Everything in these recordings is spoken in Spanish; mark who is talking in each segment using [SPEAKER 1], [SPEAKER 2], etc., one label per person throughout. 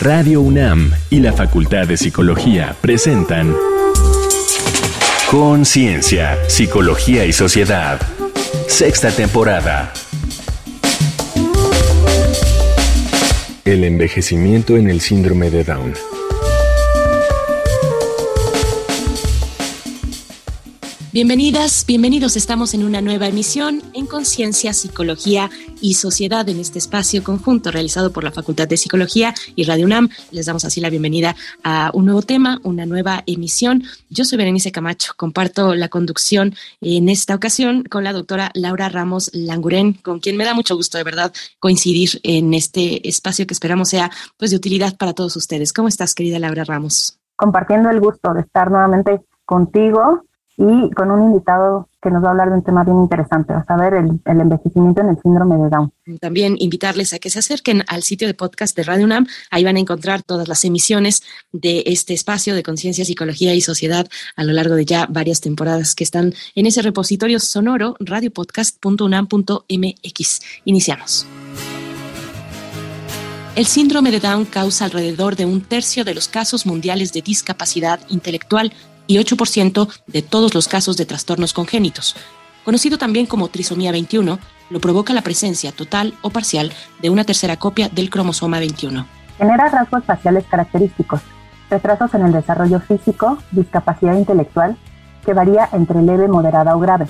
[SPEAKER 1] Radio UNAM y la Facultad de Psicología presentan Conciencia, Psicología y Sociedad. Sexta temporada. El envejecimiento en el síndrome de Down.
[SPEAKER 2] Bienvenidas, bienvenidos. Estamos en una nueva emisión en Conciencia, Psicología y Sociedad en este espacio conjunto realizado por la Facultad de Psicología y Radio UNAM. Les damos así la bienvenida a un nuevo tema, una nueva emisión. Yo soy Berenice Camacho, comparto la conducción en esta ocasión con la doctora Laura Ramos Languren, con quien me da mucho gusto de verdad coincidir en este espacio que esperamos sea pues de utilidad para todos ustedes. ¿Cómo estás, querida Laura Ramos?
[SPEAKER 3] Compartiendo el gusto de estar nuevamente contigo y con un invitado que nos va a hablar de un tema bien interesante, a saber el, el, envejecimiento en el síndrome de Down.
[SPEAKER 2] También invitarles a que se acerquen al sitio de podcast de Radio UNAM, ahí van a encontrar todas las emisiones de este espacio de conciencia, psicología y sociedad a lo largo de ya varias temporadas que están en ese repositorio sonoro radiopodcast.unam.mx. Iniciamos. El síndrome de Down causa alrededor de un tercio de los casos mundiales de discapacidad intelectual y 8% de todos los casos de trastornos congénitos. Conocido también como trisomía 21, lo provoca la presencia total o parcial de una tercera copia del cromosoma 21.
[SPEAKER 3] Genera rasgos faciales característicos, retrasos en el desarrollo físico, discapacidad intelectual, que varía entre leve, moderada o grave.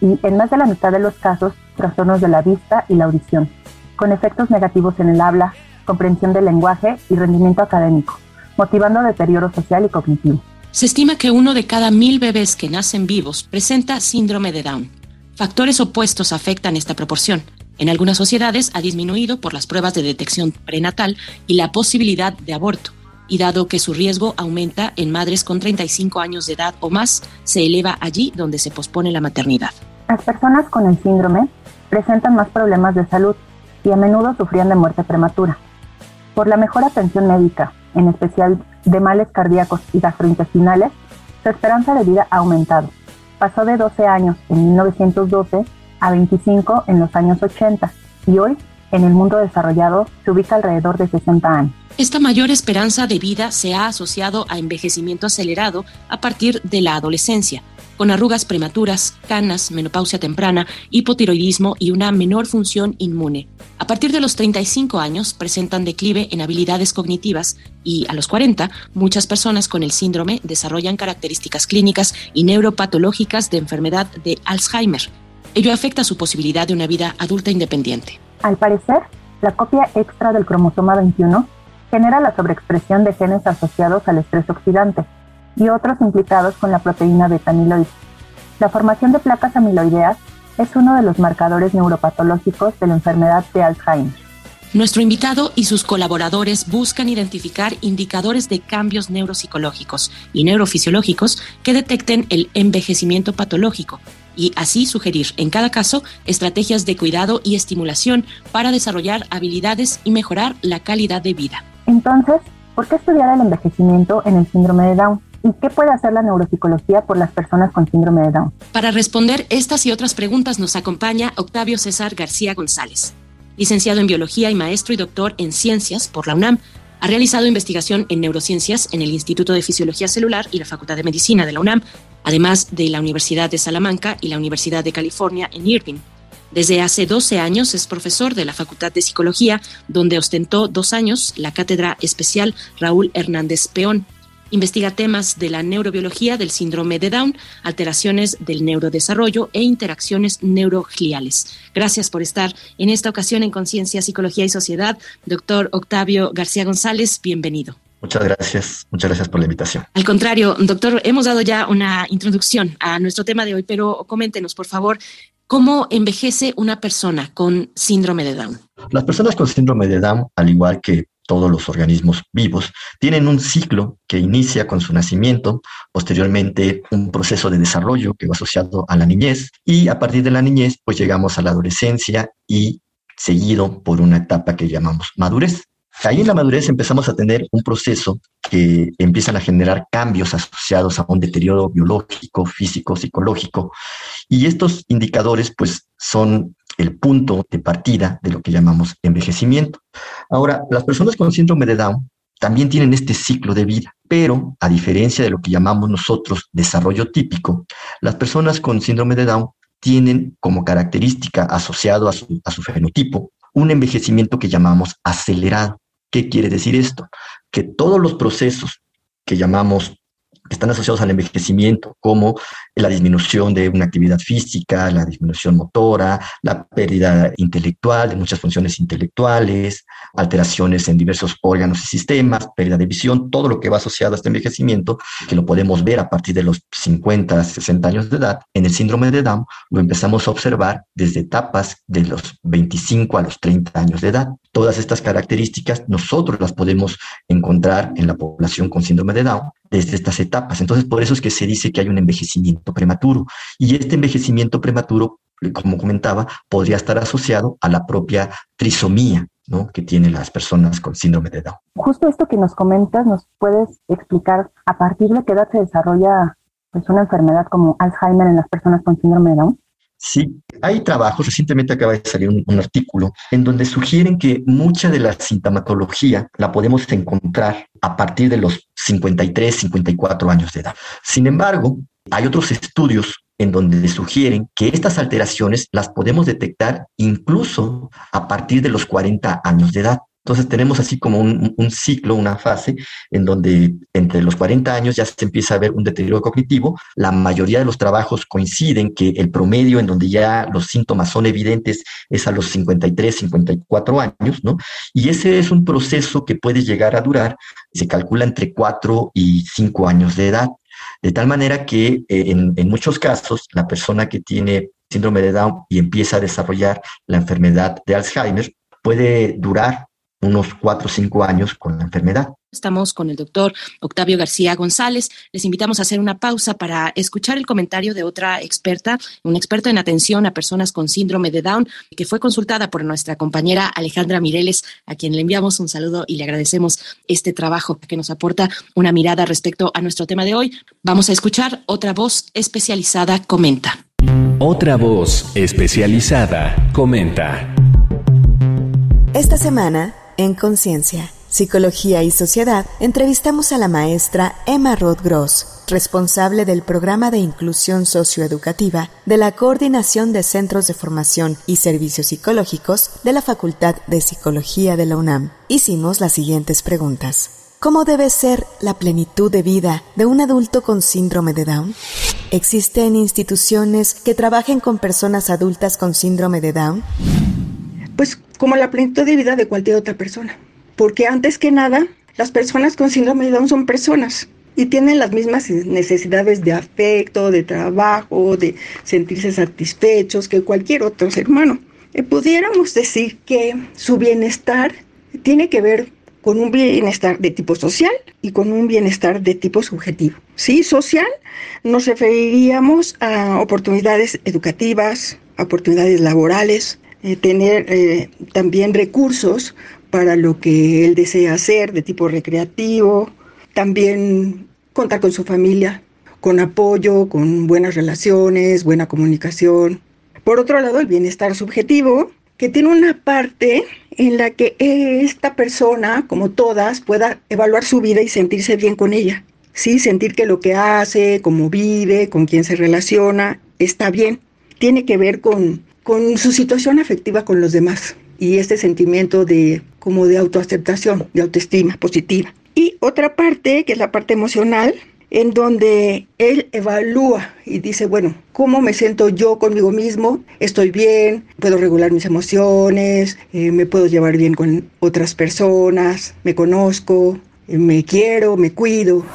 [SPEAKER 3] Y en más de la mitad de los casos, trastornos de la vista y la audición, con efectos negativos en el habla, comprensión del lenguaje y rendimiento académico, motivando deterioro social y cognitivo.
[SPEAKER 2] Se estima que uno de cada mil bebés que nacen vivos presenta síndrome de Down. Factores opuestos afectan esta proporción. En algunas sociedades ha disminuido por las pruebas de detección prenatal y la posibilidad de aborto, y dado que su riesgo aumenta en madres con 35 años de edad o más, se eleva allí donde se pospone la maternidad.
[SPEAKER 3] Las personas con el síndrome presentan más problemas de salud y a menudo sufrían de muerte prematura. Por la mejor atención médica, en especial de males cardíacos y gastrointestinales, su esperanza de vida ha aumentado. Pasó de 12 años en 1912 a 25 en los años 80 y hoy en el mundo desarrollado se ubica alrededor de 60 años.
[SPEAKER 2] Esta mayor esperanza de vida se ha asociado a envejecimiento acelerado a partir de la adolescencia, con arrugas prematuras, canas, menopausia temprana, hipotiroidismo y una menor función inmune. A partir de los 35 años presentan declive en habilidades cognitivas y a los 40 muchas personas con el síndrome desarrollan características clínicas y neuropatológicas de enfermedad de Alzheimer. Ello afecta su posibilidad de una vida adulta independiente.
[SPEAKER 3] Al parecer, la copia extra del cromosoma 21 genera la sobreexpresión de genes asociados al estrés oxidante, y otros implicados con la proteína beta-amiloide. La formación de placas amiloideas es uno de los marcadores neuropatológicos de la enfermedad de Alzheimer.
[SPEAKER 2] Nuestro invitado y sus colaboradores buscan identificar indicadores de cambios neuropsicológicos y neurofisiológicos que detecten el envejecimiento patológico y así sugerir en cada caso estrategias de cuidado y estimulación para desarrollar habilidades y mejorar la calidad de vida.
[SPEAKER 3] Entonces, ¿por qué estudiar el envejecimiento en el síndrome de Down? ¿Y qué puede hacer la neuropsicología por las personas con síndrome de Down?
[SPEAKER 2] Para responder estas y otras preguntas nos acompaña Octavio César García González, licenciado en Biología y maestro y doctor en Ciencias por la UNAM. Ha realizado investigación en neurociencias en el Instituto de Fisiología Celular y la Facultad de Medicina de la UNAM, además de la Universidad de Salamanca y la Universidad de California en Irvine. Desde hace 12 años es profesor de la Facultad de Psicología, donde ostentó dos años la cátedra especial Raúl Hernández Peón Investiga temas de la neurobiología del síndrome de Down, alteraciones del neurodesarrollo e interacciones neurogliales. Gracias por estar en esta ocasión en Conciencia, Psicología y Sociedad. Doctor Octavio García González, bienvenido.
[SPEAKER 4] Muchas gracias, muchas gracias por la invitación.
[SPEAKER 2] Al contrario, doctor, hemos dado ya una introducción a nuestro tema de hoy, pero coméntenos, por favor, ¿cómo envejece una persona con síndrome de Down?
[SPEAKER 4] Las personas con síndrome de Down, al igual que todos los organismos vivos, tienen un ciclo que inicia con su nacimiento, posteriormente un proceso de desarrollo que va asociado a la niñez y a partir de la niñez pues llegamos a la adolescencia y seguido por una etapa que llamamos madurez. Ahí en la madurez empezamos a tener un proceso que empiezan a generar cambios asociados a un deterioro biológico, físico, psicológico. Y estos indicadores pues son el punto de partida de lo que llamamos envejecimiento. Ahora, las personas con síndrome de Down también tienen este ciclo de vida, pero a diferencia de lo que llamamos nosotros desarrollo típico, las personas con síndrome de Down tienen como característica asociado a su, a su fenotipo un envejecimiento que llamamos acelerado. ¿Qué quiere decir esto? Que todos los procesos que llamamos están asociados al envejecimiento, como la disminución de una actividad física, la disminución motora, la pérdida intelectual de muchas funciones intelectuales, alteraciones en diversos órganos y sistemas, pérdida de visión, todo lo que va asociado a este envejecimiento, que lo podemos ver a partir de los 50, 60 años de edad, en el síndrome de Down lo empezamos a observar desde etapas de los 25 a los 30 años de edad. Todas estas características nosotros las podemos encontrar en la población con síndrome de Down desde estas etapas. Entonces, por eso es que se dice que hay un envejecimiento prematuro. Y este envejecimiento prematuro, como comentaba, podría estar asociado a la propia trisomía, ¿no? que tienen las personas con síndrome de Down.
[SPEAKER 3] Justo esto que nos comentas, ¿nos puedes explicar a partir de qué edad se desarrolla pues, una enfermedad como Alzheimer en las personas con síndrome de Down?
[SPEAKER 4] Sí, hay trabajos, recientemente acaba de salir un, un, artículo en donde sugieren que mucha de la sintomatología la podemos encontrar a partir de los 53, 54 años de edad. Sin embargo, hay otros estudios en donde sugieren que estas alteraciones las podemos detectar incluso a partir de los 40 años de edad. Entonces tenemos así como un, ciclo, una fase en donde entre los 40 años ya se empieza a ver un deterioro cognitivo. La mayoría de los trabajos coinciden que el promedio en donde ya los síntomas son evidentes es a los 53, 54 años, ¿no? Y ese es un proceso que puede llegar a durar, se calcula entre 4 y 5 años de edad. De tal manera que eh, en muchos casos la persona que tiene síndrome de Down y empieza a desarrollar la enfermedad de Alzheimer puede durar unos cuatro o cinco años con la enfermedad.
[SPEAKER 2] Estamos con el doctor Octavio García González. Les invitamos a hacer una pausa para escuchar el comentario de otra experta, una experta en atención a personas con síndrome de Down, que fue consultada por nuestra compañera Alejandra Mireles, a quien le enviamos un saludo y le agradecemos este trabajo que nos aporta una mirada respecto a nuestro tema de hoy. Vamos a escuchar otra voz especializada comenta.
[SPEAKER 1] Otra voz especializada comenta.
[SPEAKER 5] Esta semana en Conciencia, Psicología y Sociedad, entrevistamos a la maestra Emma Roth Gross, responsable del programa de inclusión socioeducativa de la Coordinación de Centros de Formación y Servicios Psicológicos de la Facultad de Psicología de la UNAM. Hicimos las siguientes preguntas. ¿Cómo debe ser la plenitud de vida de un adulto con síndrome de Down? ¿Existen instituciones que trabajen con personas adultas con síndrome de Down?
[SPEAKER 6] Pues como la plenitud de vida de cualquier otra persona. Porque antes que nada, las personas con síndrome de Down son personas y tienen las mismas necesidades de afecto, de trabajo, de sentirse satisfechos que cualquier otro ser humano. Y pudiéramos decir que su bienestar tiene que ver con un bienestar de tipo social y con un bienestar de tipo subjetivo. Sí, social nos referiríamos a oportunidades educativas, oportunidades laborales, eh, tener eh, también recursos para lo que él desea hacer de tipo recreativo, también contar con su familia, con apoyo, con buenas relaciones, buena comunicación. Por otro lado, el bienestar subjetivo, que tiene una parte en la que esta persona, como todas, pueda evaluar su vida y sentirse bien con ella. Sí, sentir que lo que hace, cómo vive, con quién se relaciona, está bien. Tiene que ver con con su situación afectiva con los demás y este sentimiento de como de autoaceptación, de autoestima positiva. Y otra parte, que es la parte emocional, en donde él evalúa y dice, bueno, ¿cómo me siento yo conmigo mismo? Estoy bien, puedo regular mis emociones, eh, me puedo llevar bien con otras personas, me conozco, me quiero, me cuido.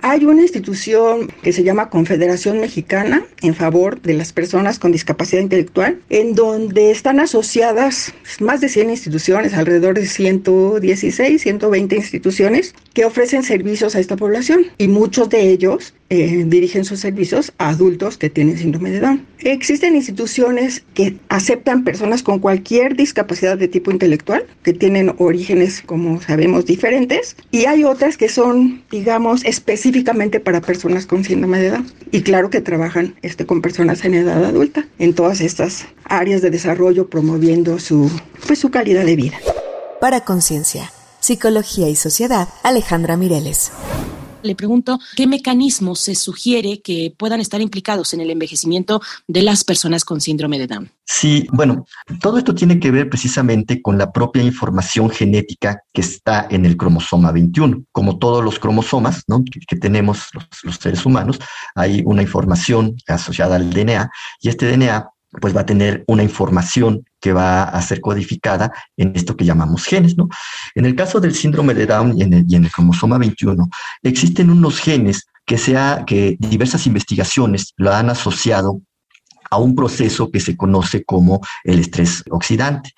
[SPEAKER 6] Hay una institución que se llama Confederación Mexicana en favor de las personas con discapacidad intelectual, en donde están asociadas más de 100 instituciones, alrededor de 116, 120 instituciones que ofrecen servicios a esta población y muchos de ellos eh, dirigen sus servicios a adultos que tienen síndrome de Down. Existen instituciones que aceptan personas con cualquier discapacidad de tipo intelectual, que tienen orígenes, como sabemos, diferentes, y hay otras que son, digamos, específicamente para personas con síndrome de Down. Y claro que trabajan este, con personas en edad adulta en todas estas áreas de desarrollo promoviendo su, pues, su calidad de vida.
[SPEAKER 5] Para Conciencia, Psicología y Sociedad, Alejandra Mireles
[SPEAKER 2] le pregunto qué mecanismos se sugiere que puedan estar implicados en el envejecimiento de las personas con síndrome de Down.
[SPEAKER 4] Sí, bueno, todo esto tiene que ver precisamente con la propia información genética que está en el cromosoma 21. Como todos los cromosomas que, tenemos los seres humanos, hay una información asociada al DNA y este DNA pues va a tener una información que va a ser codificada en esto que llamamos genes, ¿no? En el caso del síndrome de Down y en el, cromosoma 21, existen unos genes que, sea, que diversas investigaciones lo han asociado a un proceso que se conoce como el estrés oxidante.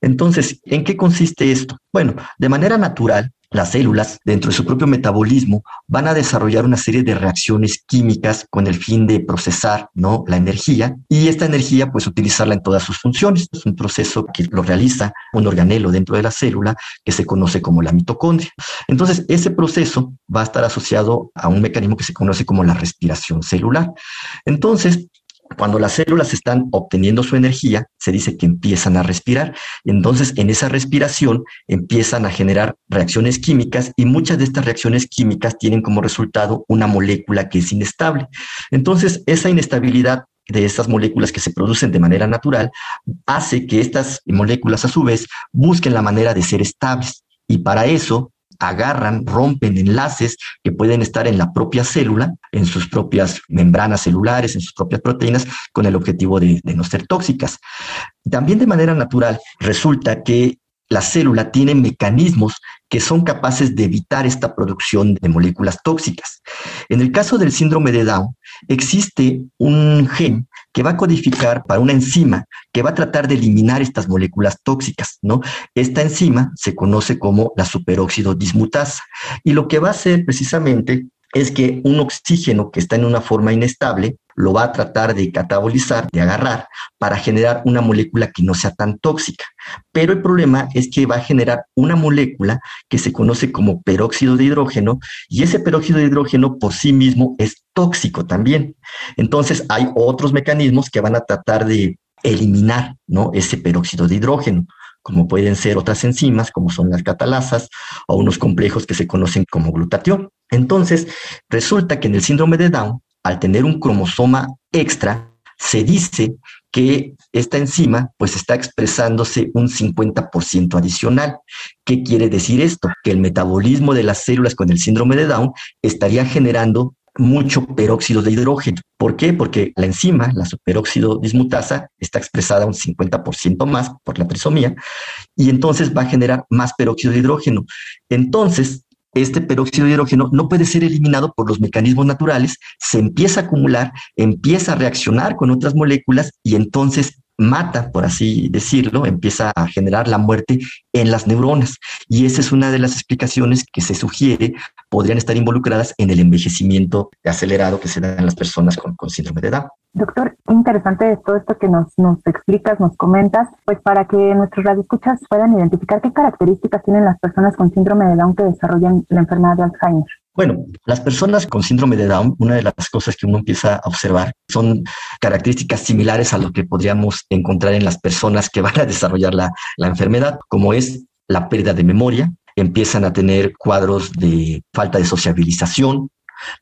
[SPEAKER 4] Entonces, ¿en qué consiste esto? Bueno, de manera natural, las células, dentro de su propio metabolismo, van a desarrollar una serie de reacciones químicas con el fin de procesar ¿no? la energía y esta energía, pues utilizarla en todas sus funciones. Es un proceso que lo realiza un organelo dentro de la célula que se conoce como la mitocondria. Entonces, ese proceso va a estar asociado a un mecanismo que se conoce como la respiración celular. Entonces, cuando las células están obteniendo su energía, se dice que empiezan a respirar. Entonces, en esa respiración empiezan a generar reacciones químicas y muchas de estas reacciones químicas tienen como resultado una molécula que es inestable. Entonces, esa inestabilidad de estas moléculas que se producen de manera natural hace que estas moléculas a su vez busquen la manera de ser estables. Y para eso agarran, rompen enlaces que pueden estar en la propia célula, en sus propias membranas celulares, en sus propias proteínas, con el objetivo de, no ser tóxicas. También de manera natural resulta que la célula tiene mecanismos que son capaces de evitar esta producción de moléculas tóxicas. En el caso del síndrome de Down, existe un gen que va a codificar para una enzima que va a tratar de eliminar estas moléculas tóxicas, ¿no? Esta enzima se conoce como la superóxido dismutasa y lo que va a hacer precisamente es que un oxígeno que está en una forma inestable lo va a tratar de catabolizar, de agarrar, para generar una molécula que no sea tan tóxica. Pero el problema es que va a generar una molécula que se conoce como peróxido de hidrógeno y ese peróxido de hidrógeno por sí mismo es tóxico también. Entonces hay otros mecanismos que van a tratar de eliminar ¿no? ese peróxido de hidrógeno como pueden ser otras enzimas, como son las catalasas, o unos complejos que se conocen como glutatión. Entonces, resulta que en el síndrome de Down al tener un cromosoma extra, se dice que esta enzima pues está expresándose un 50% adicional. ¿Qué quiere decir esto? Que el metabolismo de las células con el síndrome de Down estaría generando mucho peróxido de hidrógeno. ¿Por qué? Porque la enzima, la superóxido dismutasa, está expresada un 50% más por la trisomía y entonces va a generar más peróxido de hidrógeno. Entonces, este peróxido de hidrógeno no puede ser eliminado por los mecanismos naturales, se empieza a acumular, empieza a reaccionar con otras moléculas y entonces mata, por así decirlo, empieza a generar la muerte en las neuronas. Y esa es una de las explicaciones que se sugiere podrían estar involucradas en el envejecimiento acelerado que se da en las personas con, síndrome de Down.
[SPEAKER 3] Doctor, interesante todo esto que nos, nos explicas, nos comentas, pues para que nuestros radioescuchas puedan identificar qué características tienen las personas con síndrome de Down que desarrollan la enfermedad de Alzheimer.
[SPEAKER 4] Bueno, las personas con síndrome de Down, una de las cosas que uno empieza a observar son características similares a lo que podríamos encontrar en las personas que van a desarrollar la, la enfermedad, como es la pérdida de memoria, empiezan a tener cuadros de falta de sociabilización,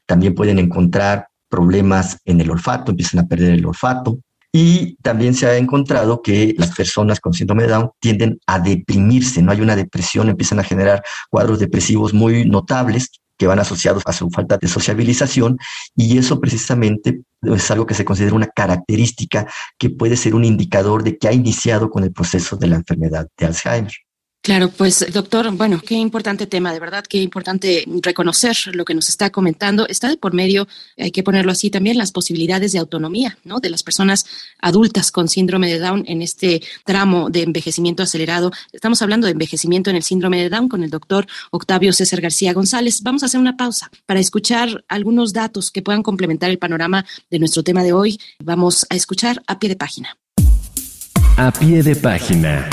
[SPEAKER 4] también pueden encontrar problemas en el olfato, empiezan a perder el olfato. Y también se ha encontrado que las personas con síndrome de Down tienden a deprimirse, no hay una depresión, empiezan a generar cuadros depresivos muy notables que van asociados a su falta de sociabilización y eso precisamente es algo que se considera una característica que puede ser un indicador de que ha iniciado con el proceso de la enfermedad de Alzheimer.
[SPEAKER 2] Claro, pues doctor, bueno, qué importante tema, de verdad, qué importante reconocer lo que nos está comentando. Está de por medio, hay que ponerlo así también, las posibilidades de autonomía, ¿no? De las personas adultas con síndrome de Down en este tramo de envejecimiento acelerado. Estamos hablando de envejecimiento en el síndrome de Down con el doctor Octavio César García González. Vamos a hacer una pausa para escuchar algunos datos que puedan complementar el panorama de nuestro tema de hoy. Vamos a escuchar a pie de página.
[SPEAKER 1] A pie de página.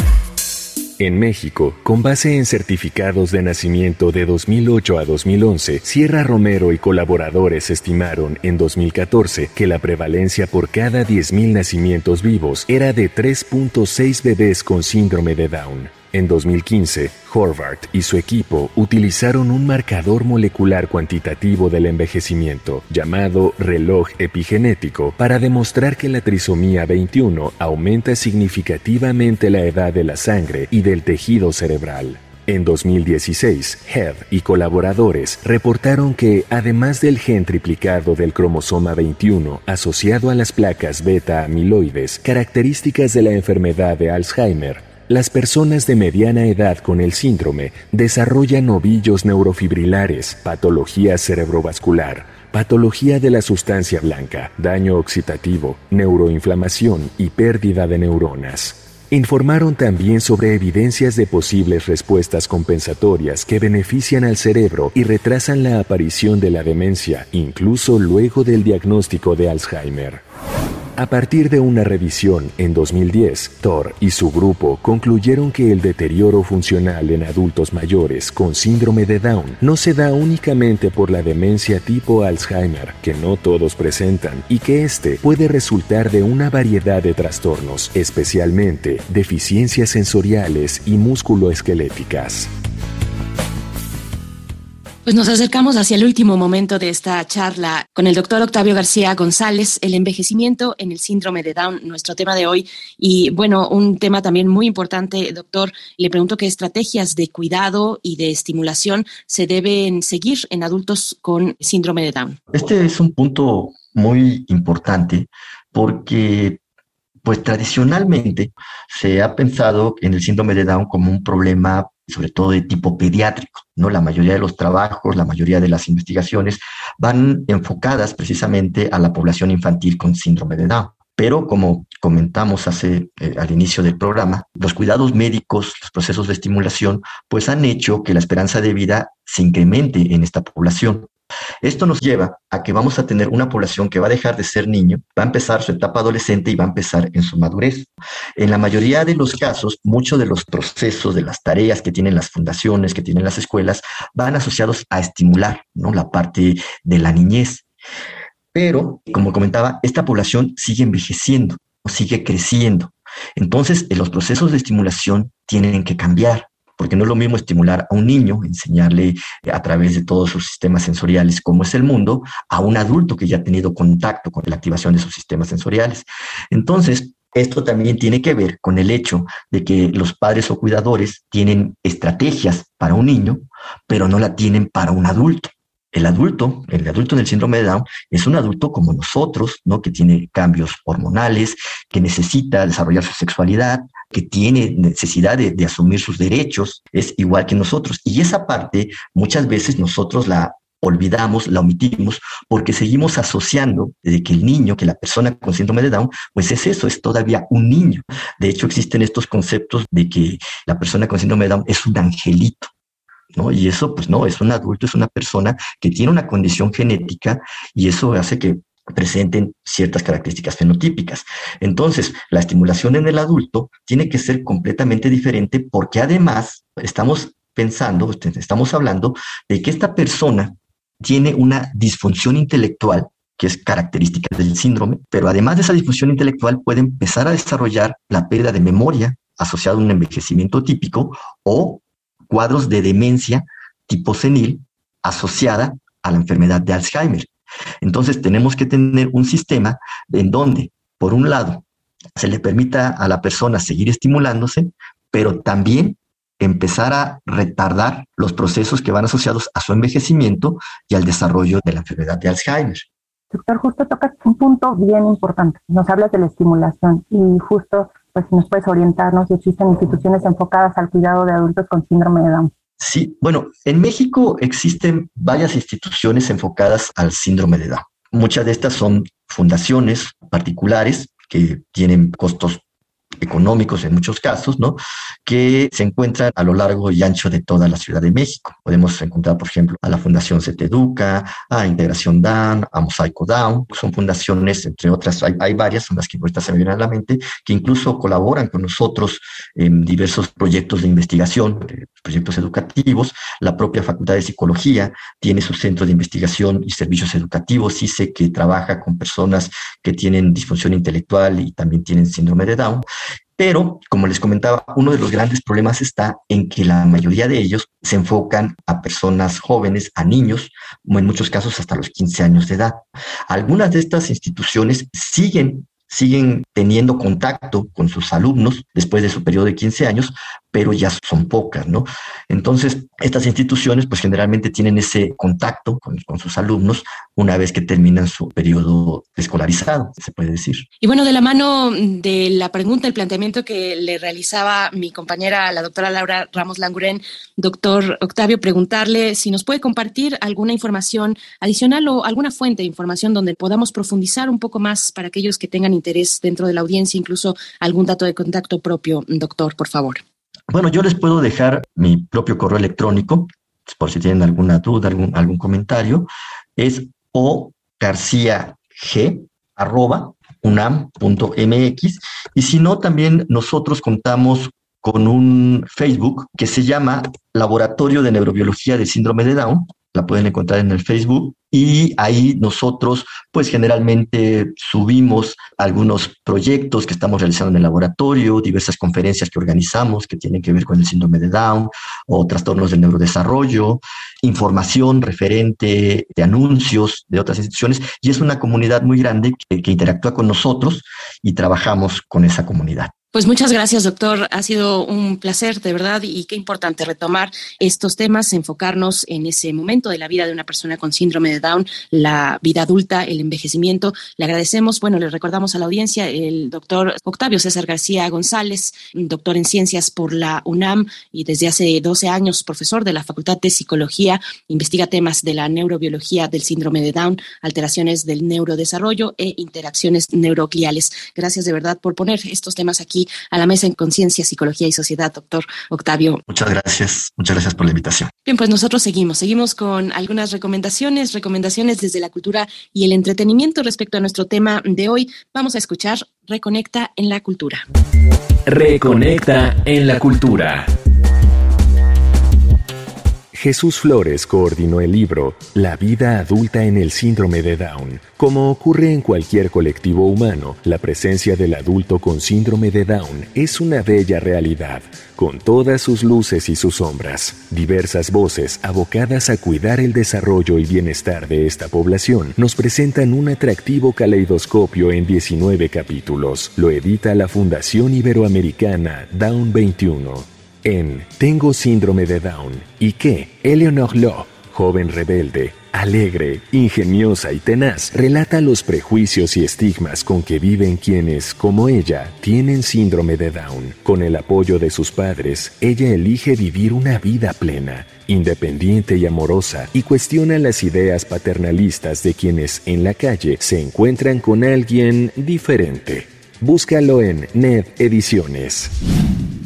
[SPEAKER 1] En México, con base en certificados de nacimiento de 2008 a 2011, Sierra Romero y colaboradores estimaron en 2014 que la prevalencia por cada 10.000 nacimientos vivos era de 3.6 bebés con síndrome de Down. En 2015, Horvath y su equipo utilizaron un marcador molecular cuantitativo del envejecimiento llamado reloj epigenético para demostrar que la trisomía 21 aumenta significativamente la edad de la sangre y del tejido cerebral. En 2016, Head y colaboradores reportaron que, además del gen triplicado del cromosoma 21 asociado a las placas beta amiloides, características de la enfermedad de Alzheimer, las personas de mediana edad con el síndrome desarrollan ovillos neurofibrilares, patología cerebrovascular, patología de la sustancia blanca, daño oxidativo, neuroinflamación y pérdida de neuronas. Informaron también sobre evidencias de posibles respuestas compensatorias que benefician al cerebro y retrasan la aparición de la demencia, incluso luego del diagnóstico de Alzheimer. A partir de una revisión en 2010, Thor y su grupo concluyeron que el deterioro funcional en adultos mayores con síndrome de Down no se da únicamente por la demencia tipo Alzheimer, que no todos presentan, y que este puede resultar de una variedad de trastornos, especialmente deficiencias sensoriales y musculoesqueléticas.
[SPEAKER 2] Pues nos acercamos hacia el último momento de esta charla con el doctor Octavio García González, el envejecimiento en el síndrome de Down, nuestro tema de hoy. Y bueno, un tema también muy importante, doctor. Le pregunto qué estrategias de cuidado y de estimulación se deben seguir en adultos con síndrome de Down.
[SPEAKER 4] Este es un punto muy importante porque pues tradicionalmente se ha pensado en el síndrome de Down como un problema sobre todo de tipo pediátrico, ¿no? La mayoría de los trabajos, la mayoría de las investigaciones van enfocadas precisamente a la población infantil con síndrome de Down. Pero como comentamos hace eh, al inicio del programa, los cuidados médicos, los procesos de estimulación, pues han hecho que la esperanza de vida se incremente en esta población. Esto nos lleva a que vamos a tener una población que va a dejar de ser niño, va a empezar su etapa adolescente y va a empezar en su madurez. En la mayoría de los casos, muchos de los procesos, de las tareas que tienen las fundaciones, que tienen las escuelas, van asociados a estimular ¿no? la parte de la niñez. Pero, como comentaba, esta población sigue envejeciendo, sigue creciendo. Entonces, los procesos de estimulación tienen que cambiar porque no es lo mismo estimular a un niño, enseñarle eh, a través de todos sus sistemas sensoriales cómo es el mundo, a un adulto que ya ha tenido contacto con la activación de sus sistemas sensoriales. Entonces, esto también tiene que ver con el hecho de que los padres o cuidadores tienen estrategias para un niño, pero no la tienen para un adulto. El adulto, el adulto en el síndrome de Down, es un adulto como nosotros, ¿no? Que tiene cambios hormonales, que necesita desarrollar su sexualidad, que tiene necesidad de, asumir sus derechos, es igual que nosotros. Y esa parte muchas veces nosotros la olvidamos, la omitimos, porque seguimos asociando de que el niño, que la persona con síndrome de Down, pues es eso, es todavía un niño. De hecho, existen estos conceptos de que la persona con síndrome de Down es un angelito. ¿No? Y eso, pues no, es un adulto, es una persona que tiene una condición genética y eso hace que presenten ciertas características fenotípicas. Entonces, la estimulación en el adulto tiene que ser completamente diferente porque además estamos pensando, estamos hablando de que esta persona tiene una disfunción intelectual que es característica del síndrome, pero además de esa disfunción intelectual puede empezar a desarrollar la pérdida de memoria asociada a un envejecimiento típico o cuadros de demencia tipo senil asociada a la enfermedad de Alzheimer. Entonces tenemos que tener un sistema en donde, por un lado, se le permita a la persona seguir estimulándose, pero también empezar a retardar los procesos que van asociados a su envejecimiento y al desarrollo de la enfermedad de Alzheimer.
[SPEAKER 3] Doctor, justo tocas un punto bien importante. Nos hablas de la estimulación y justo, pues, nos puedes orientarnos si existen instituciones enfocadas al cuidado de adultos con síndrome de Down.
[SPEAKER 4] Sí, bueno, en México existen varias instituciones enfocadas al síndrome de Down. Muchas de estas son fundaciones particulares que tienen costos económicos en muchos casos, ¿no? Que se encuentran a lo largo y ancho de toda la Ciudad de México. Podemos encontrar, por ejemplo, a la Fundación Educa, a Integración DAN, a Mosaico Down. Son fundaciones, entre otras, hay, hay varias, son las que ahorita se me vienen a la mente, que incluso colaboran con nosotros en diversos proyectos de investigación, proyectos educativos. La propia Facultad de Psicología tiene su centro de investigación y servicios educativos, sé que trabaja con personas que tienen disfunción intelectual y también tienen síndrome de Down. Pero, como les comentaba, uno de los grandes problemas está en que la mayoría de ellos se enfocan a personas jóvenes, a niños, o en muchos casos hasta los 15 años de edad. Algunas de estas instituciones siguen siguen teniendo contacto con sus alumnos después de su periodo de 15 años, pero ya son pocas, ¿no? Entonces, estas instituciones pues generalmente tienen ese contacto con, sus alumnos una vez que terminan su periodo escolarizado, se puede decir.
[SPEAKER 2] Y bueno, de la mano de la pregunta, el planteamiento que le realizaba mi compañera, la doctora Laura Ramos Languren, doctor Octavio, preguntarle si nos puede compartir alguna información adicional o alguna fuente de información donde podamos profundizar un poco más para aquellos que tengan interés dentro de la audiencia, incluso algún dato de contacto propio, doctor, por favor.
[SPEAKER 4] Bueno, yo les puedo dejar mi propio correo electrónico, por si tienen alguna duda, algún, algún comentario. Es o g arroba unam.mx y si no, también nosotros contamos con un Facebook que se llama Laboratorio de Neurobiología de Síndrome de Down. La pueden encontrar en el Facebook y ahí nosotros pues generalmente subimos algunos proyectos que estamos realizando en el laboratorio, diversas conferencias que organizamos que tienen que ver con el síndrome de Down o trastornos del neurodesarrollo, información referente de anuncios de otras instituciones y es una comunidad muy grande que, interactúa con nosotros y trabajamos con esa comunidad.
[SPEAKER 2] Pues muchas gracias, doctor. Ha sido un placer, de verdad, y qué importante retomar estos temas, enfocarnos en ese momento de la vida de una persona con síndrome de Down, la vida adulta, el envejecimiento. Le agradecemos, bueno, le recordamos a la audiencia, el doctor Octavio César García González, doctor en ciencias por la UNAM y desde hace 12 años profesor de la Facultad de Psicología, investiga temas de la neurobiología del síndrome de Down, alteraciones del neurodesarrollo e interacciones neurocliales. Gracias de verdad por poner estos temas aquí a la mesa en Conciencia, Psicología y Sociedad, doctor Octavio.
[SPEAKER 4] Muchas gracias, muchas gracias por la invitación.
[SPEAKER 2] Bien, pues nosotros seguimos, seguimos con algunas recomendaciones, recomendaciones desde la cultura y el entretenimiento respecto a nuestro tema de hoy. Vamos a escuchar Reconecta en la Cultura.
[SPEAKER 1] Reconecta en la Cultura. Jesús Flores coordinó el libro La vida adulta en el síndrome de Down. Como ocurre en cualquier colectivo humano, la presencia del adulto con síndrome de Down es una bella realidad, con todas sus luces y sus sombras. Diversas voces abocadas a cuidar el desarrollo y bienestar de esta población nos presentan un atractivo caleidoscopio en 19 capítulos. Lo edita la Fundación Iberoamericana Down 21 en Tengo síndrome de Down y que Eleanor Law, joven rebelde, alegre, ingeniosa y tenaz, relata los prejuicios y estigmas con que viven quienes, como ella, tienen síndrome de Down. Con el apoyo de sus padres, ella elige vivir una vida plena, independiente y amorosa, y cuestiona las ideas paternalistas de quienes en la calle se encuentran con alguien diferente. Búscalo en Ned Ediciones.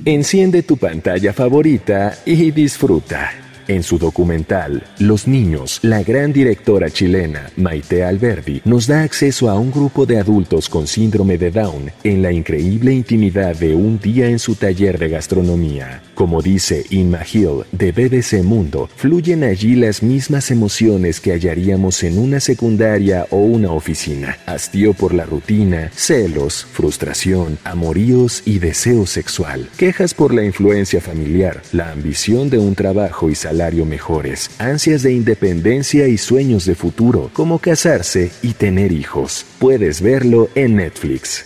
[SPEAKER 1] Enciende tu pantalla favorita y disfruta. En su documental Los Niños, la gran directora chilena Maite Alberdi nos da acceso a un grupo de adultos con síndrome de Down en la increíble intimidad de un día en su taller de gastronomía. Como dice Inma Hill de BBC Mundo, fluyen allí las mismas emociones que hallaríamos en una secundaria o una oficina. Hastío por la rutina, celos, frustración, amoríos y deseo sexual. Quejas por la influencia familiar, la ambición de un trabajo y salario mejores, ansias de independencia y sueños de futuro, como casarse y tener hijos. Puedes verlo en Netflix.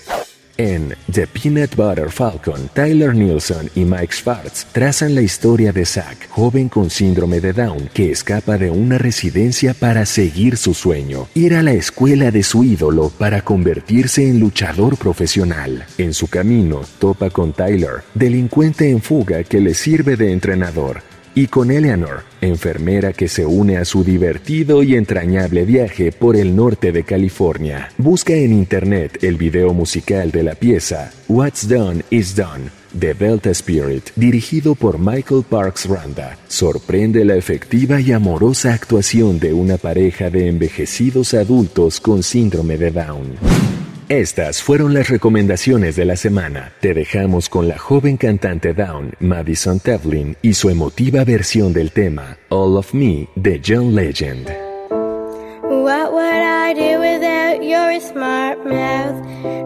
[SPEAKER 1] En The Peanut Butter Falcon, Tyler Nielsen y Mike Schwartz trazan la historia de Zack, joven con síndrome de Down, que escapa de una residencia para seguir su sueño, ir a la escuela de su ídolo para convertirse en luchador profesional. En su camino, topa con Tyler, delincuente en fuga que le sirve de entrenador y con Eleanor, enfermera que se une a su divertido y entrañable viaje por el norte de California. Busca en internet el video musical de la pieza What's Done is Done de Delta Spirit, dirigido por Michael Parks Randa, sorprende la efectiva y amorosa actuación de una pareja de envejecidos adultos con síndrome de Down. Estas fueron las recomendaciones de la semana. Te dejamos con la joven cantante Down, Madison Tevlin, y su emotiva versión del tema All of Me de John Legend.
[SPEAKER 7] What would I do without your smart mouth?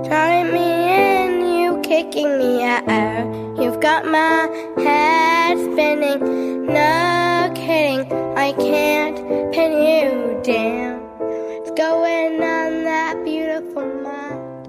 [SPEAKER 7] Telling me in, you kicking me out. You've got my head spinning. No kidding, I can't pin you down. It's going on.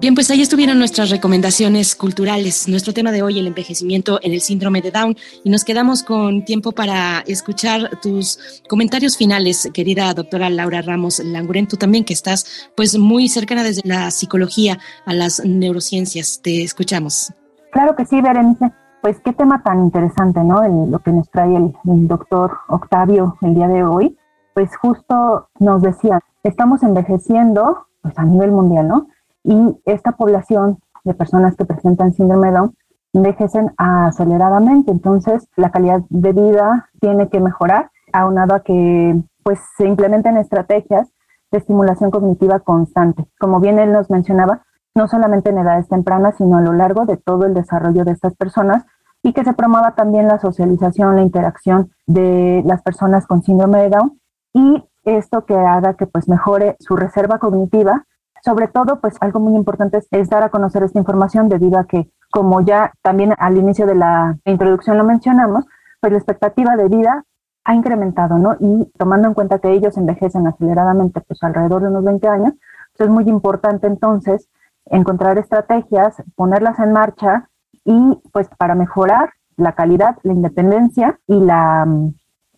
[SPEAKER 2] Bien, pues ahí estuvieron nuestras recomendaciones culturales. Nuestro tema de hoy, el envejecimiento en el síndrome de Down. Y nos quedamos con tiempo para escuchar tus comentarios finales, querida doctora Laura Ramos Languren. Tú también que estás pues muy cercana desde la psicología a las neurociencias. Te escuchamos.
[SPEAKER 3] Claro que sí, Berenice. Pues qué tema tan interesante, ¿no? lo que nos trae el, el doctor Octavio el día de hoy. Pues justo nos decía, estamos envejeciendo pues a nivel mundial, ¿no? Y esta población de personas que presentan síndrome de Down envejecen aceleradamente, entonces la calidad de vida tiene que mejorar, aunado a que pues se implementen estrategias de estimulación cognitiva constante. Como bien él nos mencionaba, no solamente en edades tempranas, sino a lo largo de todo el desarrollo de estas personas y que se promueva también la socialización, la interacción de las personas con síndrome de Down y esto que haga que pues mejore su reserva cognitiva sobre todo, pues algo muy importante es, dar a conocer esta información debido a que, como ya también al inicio de la introducción lo mencionamos, pues la expectativa de vida ha incrementado, ¿no? Y tomando en cuenta que ellos envejecen aceleradamente, pues alrededor de unos 20 años, pues, es muy importante entonces encontrar estrategias, ponerlas en marcha y pues para mejorar la calidad, la independencia y la,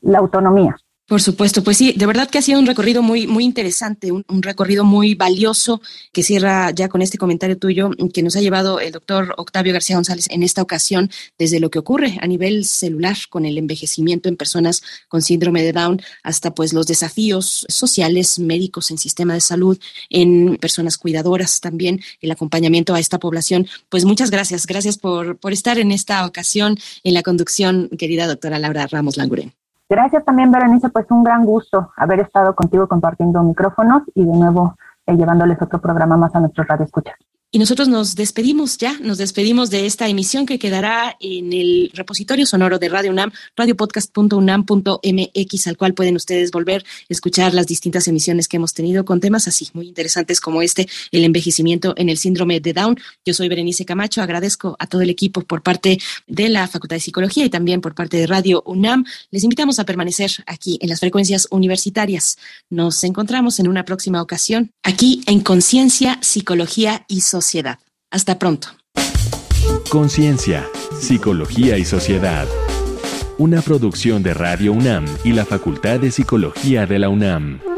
[SPEAKER 3] la autonomía.
[SPEAKER 2] Por supuesto, pues sí, de verdad que ha sido un recorrido muy, muy interesante, un, recorrido muy valioso que cierra ya con este comentario tuyo que nos ha llevado el doctor Octavio García González en esta ocasión desde lo que ocurre a nivel celular con el envejecimiento en personas con síndrome de Down hasta pues los desafíos sociales, médicos en sistema de salud, en personas cuidadoras también, el acompañamiento a esta población. Pues muchas gracias, gracias por, por estar en esta ocasión en la conducción, querida doctora Laura Ramos Languren.
[SPEAKER 3] Gracias también, Berenice, pues un gran gusto haber estado contigo compartiendo micrófonos y de nuevo eh, llevándoles otro programa más a nuestros radioescuchas.
[SPEAKER 2] Y nosotros nos despedimos ya, nos despedimos de esta emisión que quedará en el repositorio sonoro de Radio UNAM, radiopodcast.unam.mx, al cual pueden ustedes volver a escuchar las distintas emisiones que hemos tenido con temas así muy interesantes como este, el envejecimiento en el síndrome de Down. Yo soy Berenice Camacho, agradezco a todo el equipo por parte de la Facultad de Psicología y también por parte de Radio UNAM. Les invitamos a permanecer aquí en las frecuencias universitarias. Nos encontramos en una próxima ocasión aquí en Conciencia, Psicología y Sociedad Hasta pronto.
[SPEAKER 1] Conciencia, Psicología y Sociedad. Una producción de Radio UNAM y la Facultad de Psicología de la UNAM.